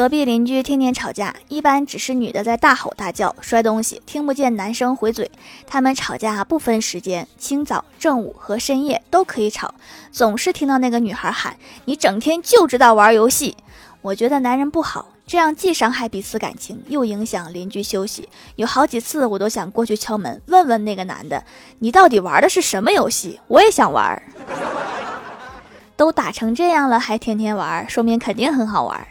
隔壁邻居天天吵架，一般只是女的在大吼大叫、摔东西，听不见男生回嘴。他们吵架不分时间，清早、正午和深夜都可以吵。总是听到那个女孩喊：‘你整天就知道玩游戏’。我觉得男人不好，这样既伤害彼此感情，又影响邻居休息。有好几次我都想过去敲门问问那个男的，你到底玩的是什么游戏？我也想玩，都打成这样了，还天天玩，说明肯定很好玩。